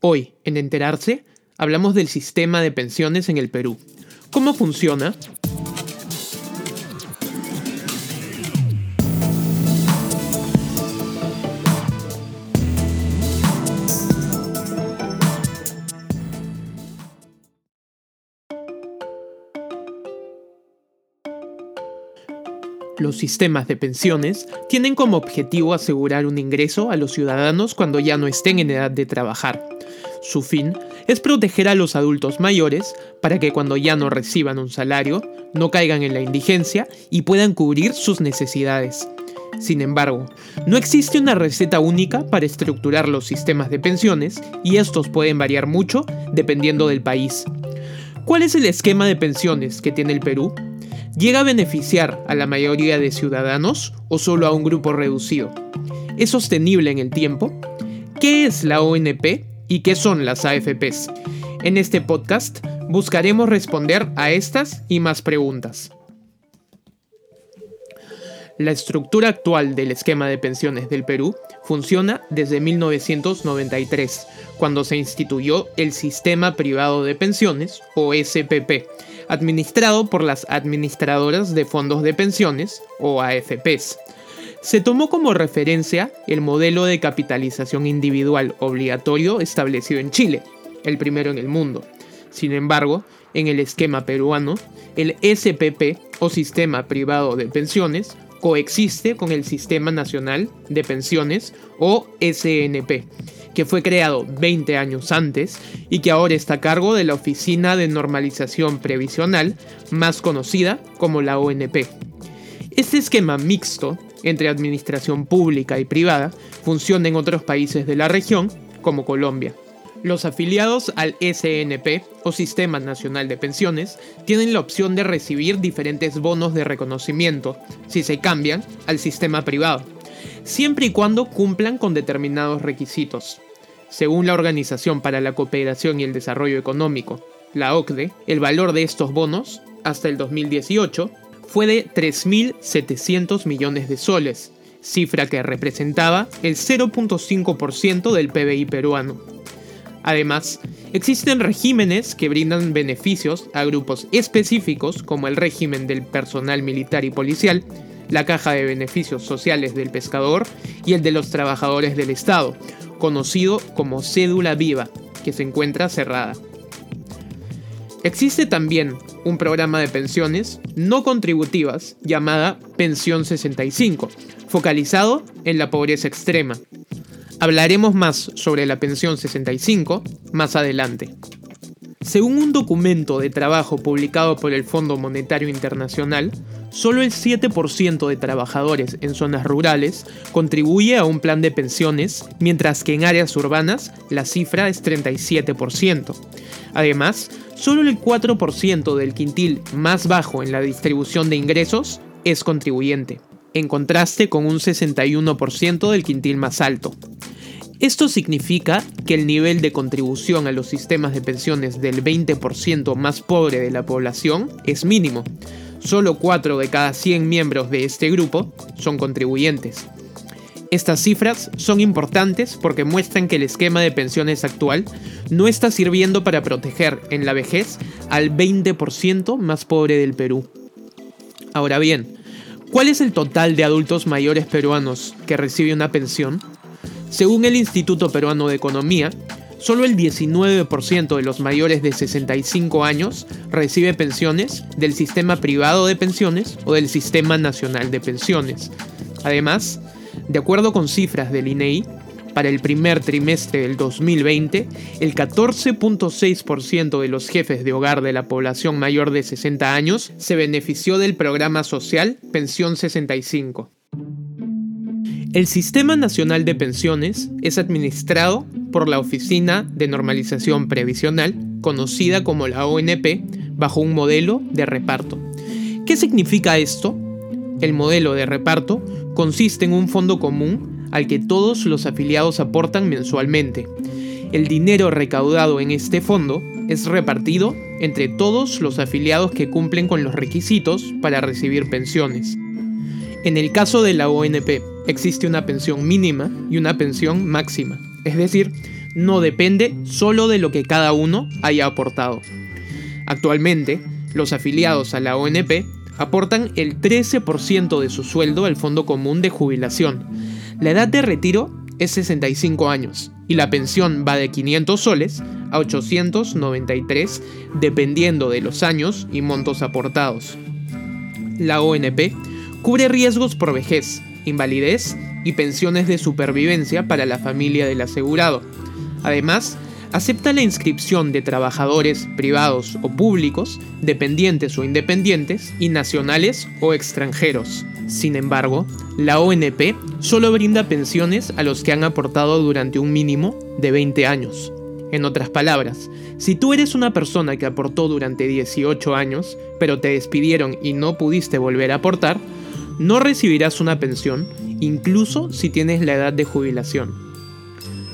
Hoy, en Enterarse, hablamos del sistema de pensiones en el Perú. ¿Cómo funciona? Los sistemas de pensiones tienen como objetivo asegurar un ingreso a los ciudadanos cuando ya no estén en edad de trabajar. Su fin es proteger a los adultos mayores para que cuando ya no reciban un salario, no caigan en la indigencia y puedan cubrir sus necesidades. Sin embargo, no existe una receta única para estructurar los sistemas de pensiones y estos pueden variar mucho dependiendo del país. ¿Cuál es el esquema de pensiones que tiene el Perú? ¿Llega a beneficiar a la mayoría de ciudadanos o solo a un grupo reducido? ¿Es sostenible en el tiempo? ¿Qué es la ONP y qué son las AFPs? En este podcast buscaremos responder a estas y más preguntas. La estructura actual del esquema de pensiones del Perú funciona desde 1993, cuando se instituyó el Sistema Privado de Pensiones, o SPP, administrado por las administradoras de fondos de pensiones, o AFPs. Se tomó como referencia el modelo de capitalización individual obligatorio establecido en Chile, el primero en el mundo. Sin embargo, en el esquema peruano, el SPP o Sistema Privado de Pensiones coexiste con el Sistema Nacional de Pensiones o SNP, que fue creado 20 años antes y que ahora está a cargo de la Oficina de Normalización Previsional, más conocida como la ONP. Este esquema mixto entre administración pública y privada funciona en otros países de la región, como Colombia. Los afiliados al SNP o Sistema Nacional de Pensiones tienen la opción de recibir diferentes bonos de reconocimiento si se cambian al sistema privado, siempre y cuando cumplan con determinados requisitos. Según la Organización para la Cooperación y el Desarrollo Económico, la OCDE, el valor de estos bonos, hasta el 2018, fue de 3.700 millones de soles, cifra que representaba el 0.5% del PBI peruano. Además, existen regímenes que brindan beneficios a grupos específicos como el régimen del personal militar y policial, la caja de beneficios sociales del pescador y el de los trabajadores del Estado, conocido como cédula viva, que se encuentra cerrada. Existe también un programa de pensiones no contributivas llamada Pensión 65, focalizado en la pobreza extrema. Hablaremos más sobre la pensión 65 más adelante. Según un documento de trabajo publicado por el Fondo Monetario Internacional, solo el 7% de trabajadores en zonas rurales contribuye a un plan de pensiones, mientras que en áreas urbanas la cifra es 37%. Además, solo el 4% del quintil más bajo en la distribución de ingresos es contribuyente, en contraste con un 61% del quintil más alto. Esto significa que el nivel de contribución a los sistemas de pensiones del 20% más pobre de la población es mínimo. Solo 4 de cada 100 miembros de este grupo son contribuyentes. Estas cifras son importantes porque muestran que el esquema de pensiones actual no está sirviendo para proteger en la vejez al 20% más pobre del Perú. Ahora bien, ¿cuál es el total de adultos mayores peruanos que recibe una pensión? Según el Instituto Peruano de Economía, solo el 19% de los mayores de 65 años recibe pensiones del sistema privado de pensiones o del Sistema Nacional de Pensiones. Además, de acuerdo con cifras del INEI, para el primer trimestre del 2020, el 14.6% de los jefes de hogar de la población mayor de 60 años se benefició del programa social Pensión 65. El Sistema Nacional de Pensiones es administrado por la Oficina de Normalización Previsional, conocida como la ONP, bajo un modelo de reparto. ¿Qué significa esto? El modelo de reparto consiste en un fondo común al que todos los afiliados aportan mensualmente. El dinero recaudado en este fondo es repartido entre todos los afiliados que cumplen con los requisitos para recibir pensiones. En el caso de la ONP, existe una pensión mínima y una pensión máxima. Es decir, no depende solo de lo que cada uno haya aportado. Actualmente, los afiliados a la ONP aportan el 13% de su sueldo al Fondo Común de Jubilación. La edad de retiro es 65 años y la pensión va de 500 soles a 893 dependiendo de los años y montos aportados. La ONP cubre riesgos por vejez, invalidez y pensiones de supervivencia para la familia del asegurado. Además, acepta la inscripción de trabajadores privados o públicos, dependientes o independientes, y nacionales o extranjeros. Sin embargo, la ONP solo brinda pensiones a los que han aportado durante un mínimo de 20 años. En otras palabras, si tú eres una persona que aportó durante 18 años, pero te despidieron y no pudiste volver a aportar, no recibirás una pensión, incluso si tienes la edad de jubilación.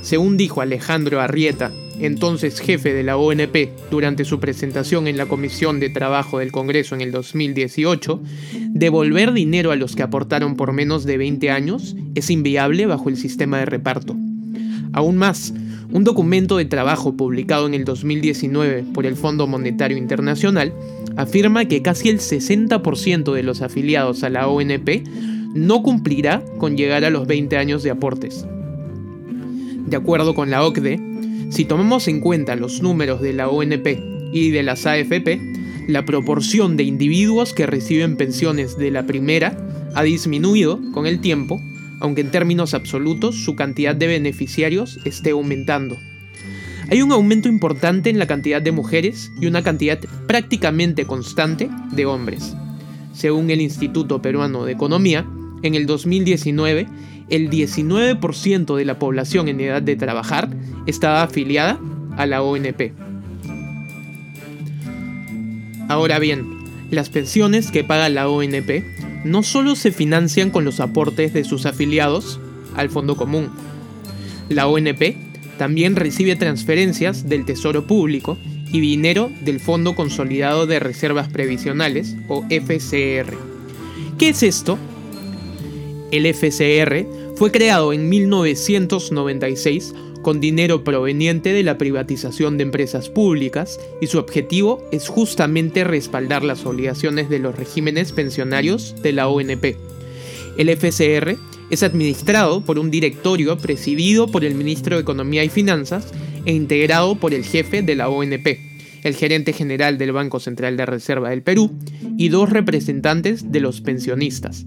Según dijo Alejandro Arrieta, entonces jefe de la ONP, durante su presentación en la Comisión de Trabajo del Congreso en el 2018, devolver dinero a los que aportaron por menos de 20 años es inviable bajo el sistema de reparto. Aún más, un documento de trabajo publicado en el 2019 por el Fondo Monetario Internacional afirma que casi el 60% de los afiliados a la ONP no cumplirá con llegar a los 20 años de aportes. De acuerdo con la OCDE, si tomamos en cuenta los números de la ONP y de las AFP, la proporción de individuos que reciben pensiones de la primera ha disminuido con el tiempo, aunque en términos absolutos su cantidad de beneficiarios esté aumentando. Hay un aumento importante en la cantidad de mujeres y una cantidad prácticamente constante de hombres. Según el Instituto Peruano de Economía, en el 2019 el 19% de la población en edad de trabajar estaba afiliada a la ONP. Ahora bien, las pensiones que paga la ONP no solo se financian con los aportes de sus afiliados al Fondo Común. La ONP también recibe transferencias del Tesoro Público y dinero del Fondo Consolidado de Reservas Previsionales, o FCR. ¿Qué es esto? El FCR fue creado en 1996 con dinero proveniente de la privatización de empresas públicas y su objetivo es justamente respaldar las obligaciones de los regímenes pensionarios de la ONP. El FCR es administrado por un directorio presidido por el ministro de Economía y Finanzas e integrado por el jefe de la ONP, el gerente general del Banco Central de Reserva del Perú y dos representantes de los pensionistas.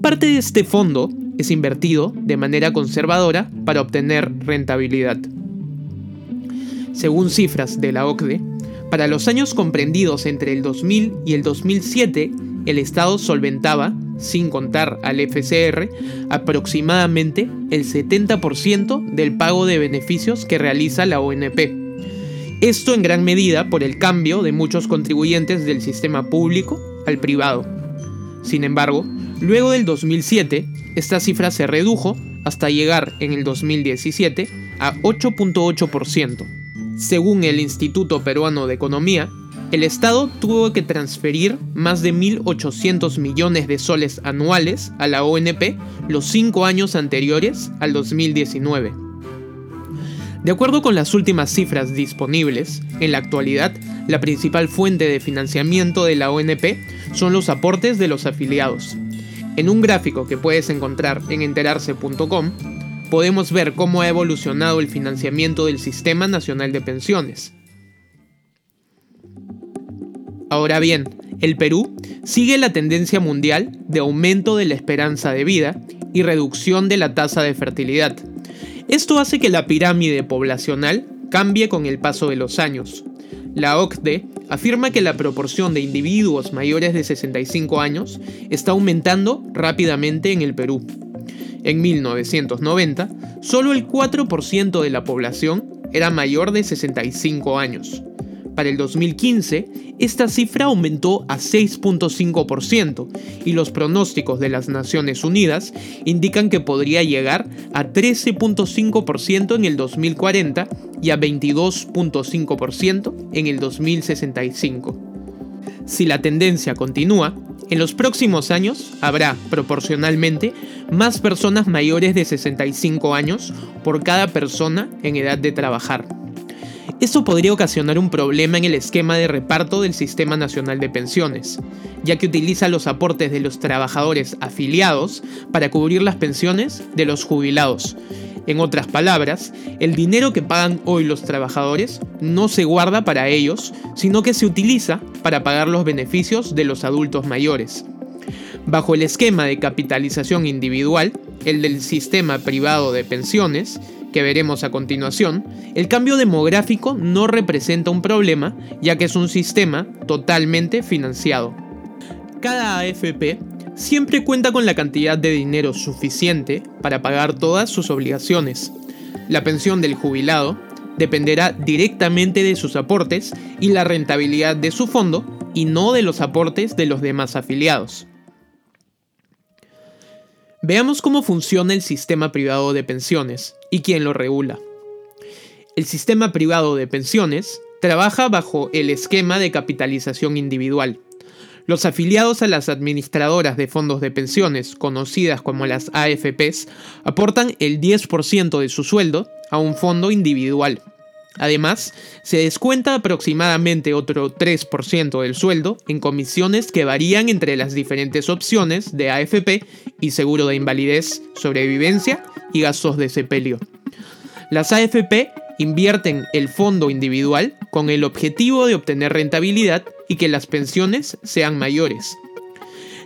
Parte de este fondo es invertido de manera conservadora para obtener rentabilidad. Según cifras de la OCDE, para los años comprendidos entre el 2000 y el 2007, el Estado solventaba, sin contar al FCR, aproximadamente el 70% del pago de beneficios que realiza la ONP. Esto en gran medida por el cambio de muchos contribuyentes del sistema público al privado. Sin embargo, luego del 2007, esta cifra se redujo hasta llegar en el 2017 a 8.8%. Según el Instituto Peruano de Economía, el Estado tuvo que transferir más de 1.800 millones de soles anuales a la ONP los cinco años anteriores al 2019. De acuerdo con las últimas cifras disponibles, en la actualidad, la principal fuente de financiamiento de la ONP son los aportes de los afiliados, en un gráfico que puedes encontrar en enterarse.com, podemos ver cómo ha evolucionado el financiamiento del Sistema Nacional de Pensiones. Ahora bien, el Perú sigue la tendencia mundial de aumento de la esperanza de vida y reducción de la tasa de fertilidad. Esto hace que la pirámide poblacional cambie con el paso de los años. La OCDE afirma que la proporción de individuos mayores de 65 años está aumentando rápidamente en el Perú. En 1990, solo el 4% de la población era mayor de 65 años. Para el 2015, esta cifra aumentó a 6.5% y los pronósticos de las Naciones Unidas indican que podría llegar a 13.5% en el 2040 y a 22.5% en el 2065. Si la tendencia continúa, En los próximos años habrá, proporcionalmente, más personas mayores de 65 años por cada persona en edad de trabajar. Esto podría ocasionar un problema en el esquema de reparto del Sistema Nacional de Pensiones, ya que utiliza los aportes de los trabajadores afiliados para cubrir las pensiones de los jubilados. En otras palabras, el dinero que pagan hoy los trabajadores no se guarda para ellos, sino que se utiliza para pagar los beneficios de los adultos mayores. Bajo el esquema de capitalización individual, el del sistema privado de pensiones, que veremos a continuación, el cambio demográfico no representa un problema, ya que es un sistema totalmente financiado. Cada AFP siempre cuenta con la cantidad de dinero suficiente para pagar todas sus obligaciones. La pensión del jubilado dependerá directamente de sus aportes y la rentabilidad de su fondo y no de los aportes de los demás afiliados. Veamos cómo funciona el sistema privado de pensiones y quién lo regula. El sistema privado de pensiones trabaja bajo el esquema de capitalización individual. Los afiliados a las administradoras de fondos de pensiones, conocidas como las AFPs, aportan el 10% de su sueldo a un fondo individual. Además, se descuenta aproximadamente otro 3% del sueldo en comisiones que varían entre las diferentes opciones de AFP y seguro de invalidez, sobrevivencia y gastos de sepelio. Las AFP invierten el fondo individual con el objetivo de obtener rentabilidad y que las pensiones sean mayores.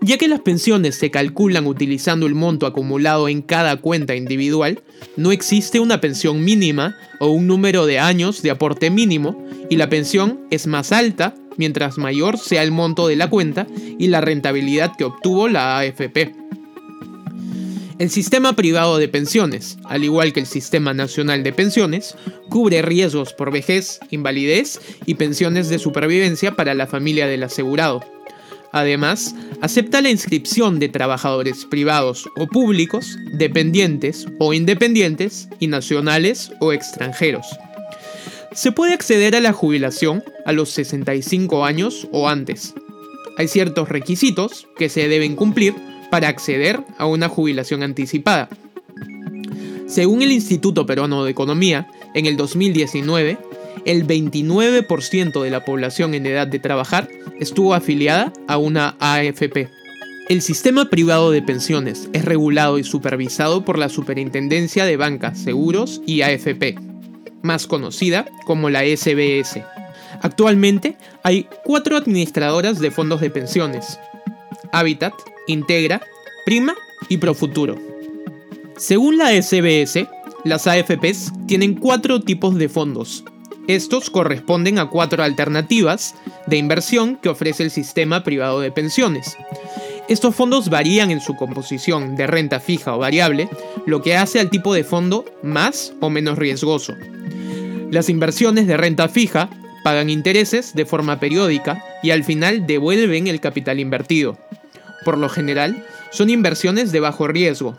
Ya que las pensiones se calculan utilizando el monto acumulado en cada cuenta individual, no existe una pensión mínima o un número de años de aporte mínimo y la pensión es más alta mientras mayor sea el monto de la cuenta y la rentabilidad que obtuvo la AFP. El sistema privado de pensiones, al igual que el sistema nacional de pensiones, cubre riesgos por vejez, invalidez y pensiones de supervivencia para la familia del asegurado. Además, acepta la inscripción de trabajadores privados o públicos, dependientes o independientes y nacionales o extranjeros. Se puede acceder a la jubilación a los 65 años o antes. Hay ciertos requisitos que se deben cumplir para acceder a una jubilación anticipada. Según el Instituto Peruano de Economía, en el 2019, el 29% de la población en edad de trabajar estuvo afiliada a una AFP. El sistema privado de pensiones es regulado y supervisado por la Superintendencia de Bancas, Seguros y AFP, más conocida como la SBS. Actualmente hay cuatro administradoras de fondos de pensiones, Habitat, Integra, Prima y Profuturo. Según la SBS, las AFPs tienen cuatro tipos de fondos, estos corresponden a cuatro alternativas de inversión que ofrece el sistema privado de pensiones. Estos fondos varían en su composición de renta fija o variable, lo que hace al tipo de fondo más o menos riesgoso. Las inversiones de renta fija pagan intereses de forma periódica y al final devuelven el capital invertido. Por lo general, son inversiones de bajo riesgo,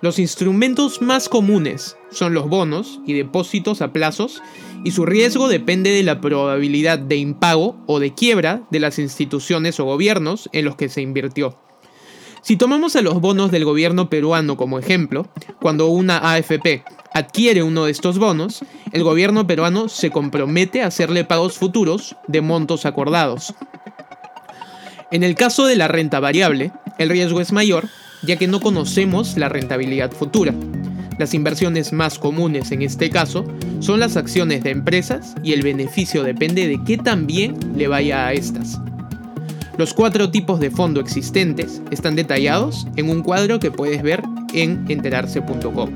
los instrumentos más comunes son los bonos y depósitos a plazos y su riesgo depende de la probabilidad de impago o de quiebra de las instituciones o gobiernos en los que se invirtió. Si tomamos a los bonos del gobierno peruano como ejemplo, cuando una AFP adquiere uno de estos bonos, el gobierno peruano se compromete a hacerle pagos futuros de montos acordados. En el caso de la renta variable, el riesgo es mayor ya que no conocemos la rentabilidad futura. Las inversiones más comunes en este caso son las acciones de empresas y el beneficio depende de qué tan bien le vaya a estas. Los cuatro tipos de fondo existentes están detallados en un cuadro que puedes ver en enterarse.com.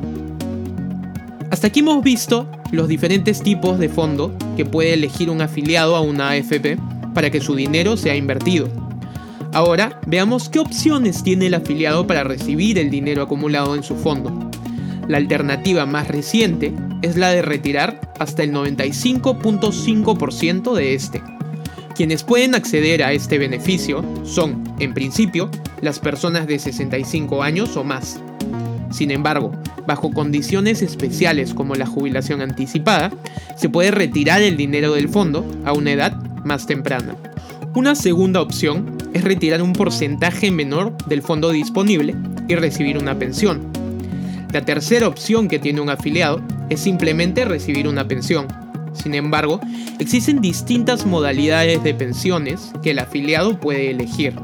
Hasta aquí hemos visto los diferentes tipos de fondo que puede elegir un afiliado a una AFP para que su dinero sea invertido. Ahora veamos qué opciones tiene el afiliado para recibir el dinero acumulado en su fondo. La alternativa más reciente es la de retirar hasta el 95.5% de este. Quienes pueden acceder a este beneficio son, en principio, las personas de 65 años o más. Sin embargo, bajo condiciones especiales como la jubilación anticipada, se puede retirar el dinero del fondo a una edad más temprana. Una segunda opción es retirar un porcentaje menor del fondo disponible y recibir una pensión. La tercera opción que tiene un afiliado es simplemente recibir una pensión. Sin embargo, existen distintas modalidades de pensiones que el afiliado puede elegir.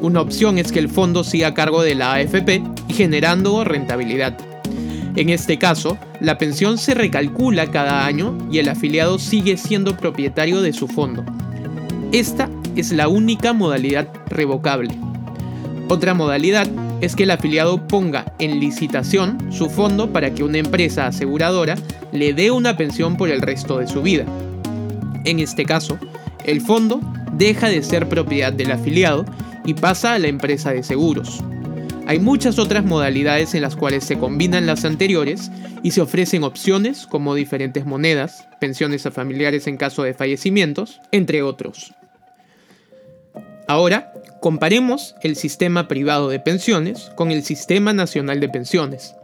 Una opción es que el fondo siga a cargo de la AFP y generando rentabilidad. En este caso, la pensión se recalcula cada año y el afiliado sigue siendo propietario de su fondo. Esta es la única modalidad revocable. Otra modalidad es que el afiliado ponga en licitación su fondo para que una empresa aseguradora le dé una pensión por el resto de su vida. En este caso, el fondo deja de ser propiedad del afiliado y pasa a la empresa de seguros. Hay muchas otras modalidades en las cuales se combinan las anteriores y se ofrecen opciones como diferentes monedas, pensiones a familiares en caso de fallecimientos, entre otros. Ahora, comparemos el sistema privado de pensiones con el Sistema Nacional de Pensiones.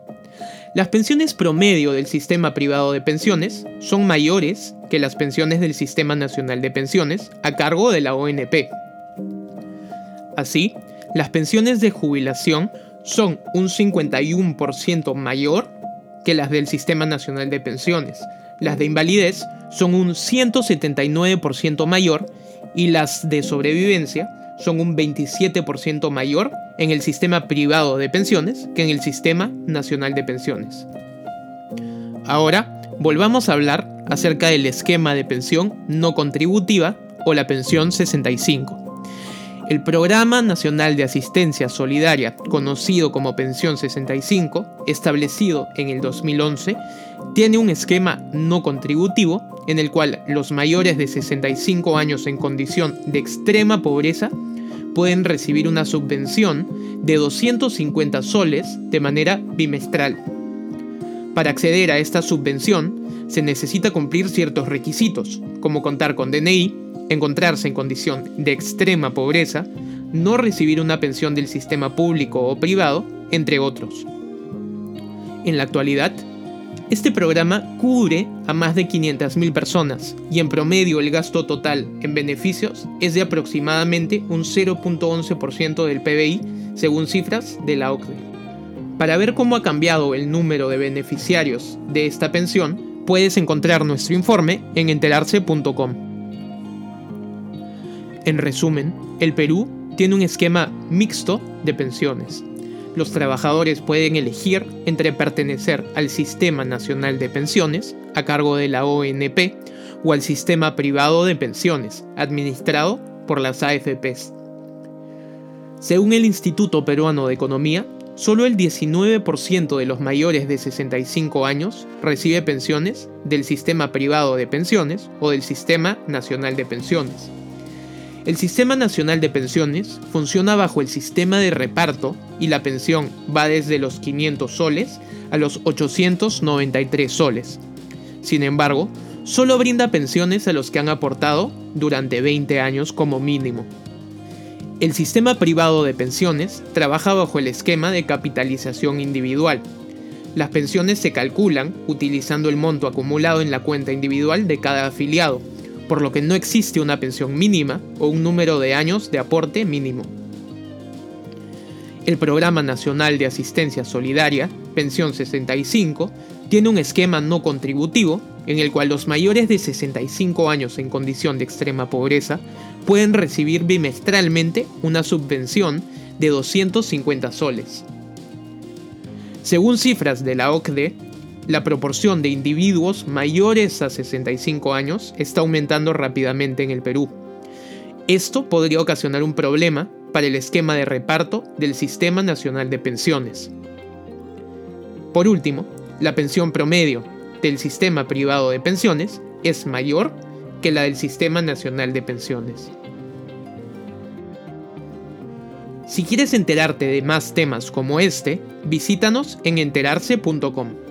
Las pensiones promedio del sistema privado de pensiones son mayores que las pensiones del Sistema Nacional de Pensiones a cargo de la ONP. Así, las pensiones de jubilación son un 51% mayor que las del Sistema Nacional de Pensiones. Las de invalidez son un 179% mayor y las de sobrevivencia son un 27% mayor en el sistema privado de pensiones que en el Sistema Nacional de Pensiones. Ahora, volvamos a hablar acerca del esquema de pensión no contributiva o la pensión 65. El Programa Nacional de Asistencia Solidaria, conocido como Pensión 65, establecido en el 2011, tiene un esquema no contributivo en el cual los mayores de 65 años en condición de extrema pobreza pueden recibir una subvención de 250 soles de manera bimestral. Para acceder a esta subvención se necesita cumplir ciertos requisitos, como contar con DNI, encontrarse en condición de extrema pobreza, no recibir una pensión del sistema público o privado, entre otros. En la actualidad, este programa cubre a más de 500.000 personas y en promedio el gasto total en beneficios es de aproximadamente un 0.11% del PBI según cifras de la OCDE. Para ver cómo ha cambiado el número de beneficiarios de esta pensión, puedes encontrar nuestro informe en enterarse.com. En resumen, el Perú tiene un esquema mixto de pensiones. Los trabajadores pueden elegir entre pertenecer al Sistema Nacional de Pensiones, a cargo de la ONP, o al sistema privado de pensiones, administrado por las AFPs. Según el Instituto Peruano de Economía, solo el 19% de los mayores de 65 años recibe pensiones del sistema privado de pensiones o del Sistema Nacional de Pensiones. El Sistema Nacional de Pensiones funciona bajo el sistema de reparto y la pensión va desde los 500 soles a los 893 soles. Sin embargo, solo brinda pensiones a los que han aportado durante 20 años como mínimo. El sistema privado de pensiones trabaja bajo el esquema de capitalización individual. Las pensiones se calculan utilizando el monto acumulado en la cuenta individual de cada afiliado por lo que no existe una pensión mínima o un número de años de aporte mínimo. El Programa Nacional de Asistencia Solidaria, Pensión 65, tiene un esquema no contributivo en el cual los mayores de 65 años en condición de extrema pobreza pueden recibir bimestralmente una subvención de 250 soles. Según cifras de la OCDE, la proporción de individuos mayores a 65 años está aumentando rápidamente en el Perú. Esto podría ocasionar un problema para el esquema de reparto del Sistema Nacional de Pensiones. Por último, la pensión promedio del sistema privado de pensiones es mayor que la del Sistema Nacional de Pensiones. Si quieres enterarte de más temas como este, visítanos en enterarse.com.